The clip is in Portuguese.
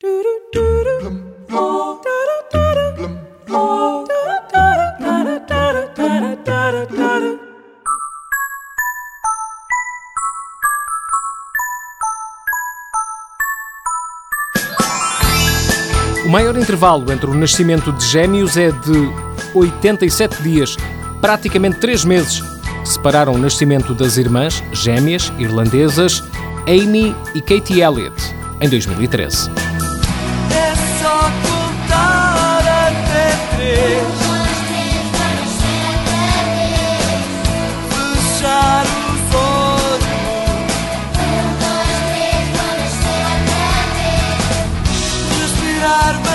O maior intervalo entre o nascimento de gêmeos é de 87 dias, praticamente 3 meses, separaram o nascimento das irmãs gêmeas irlandesas Amy e Katie Elliott, em 2013 é só contar até três. Um, dois, três Fechar os olhos. Um, dois, três, três. Respirar.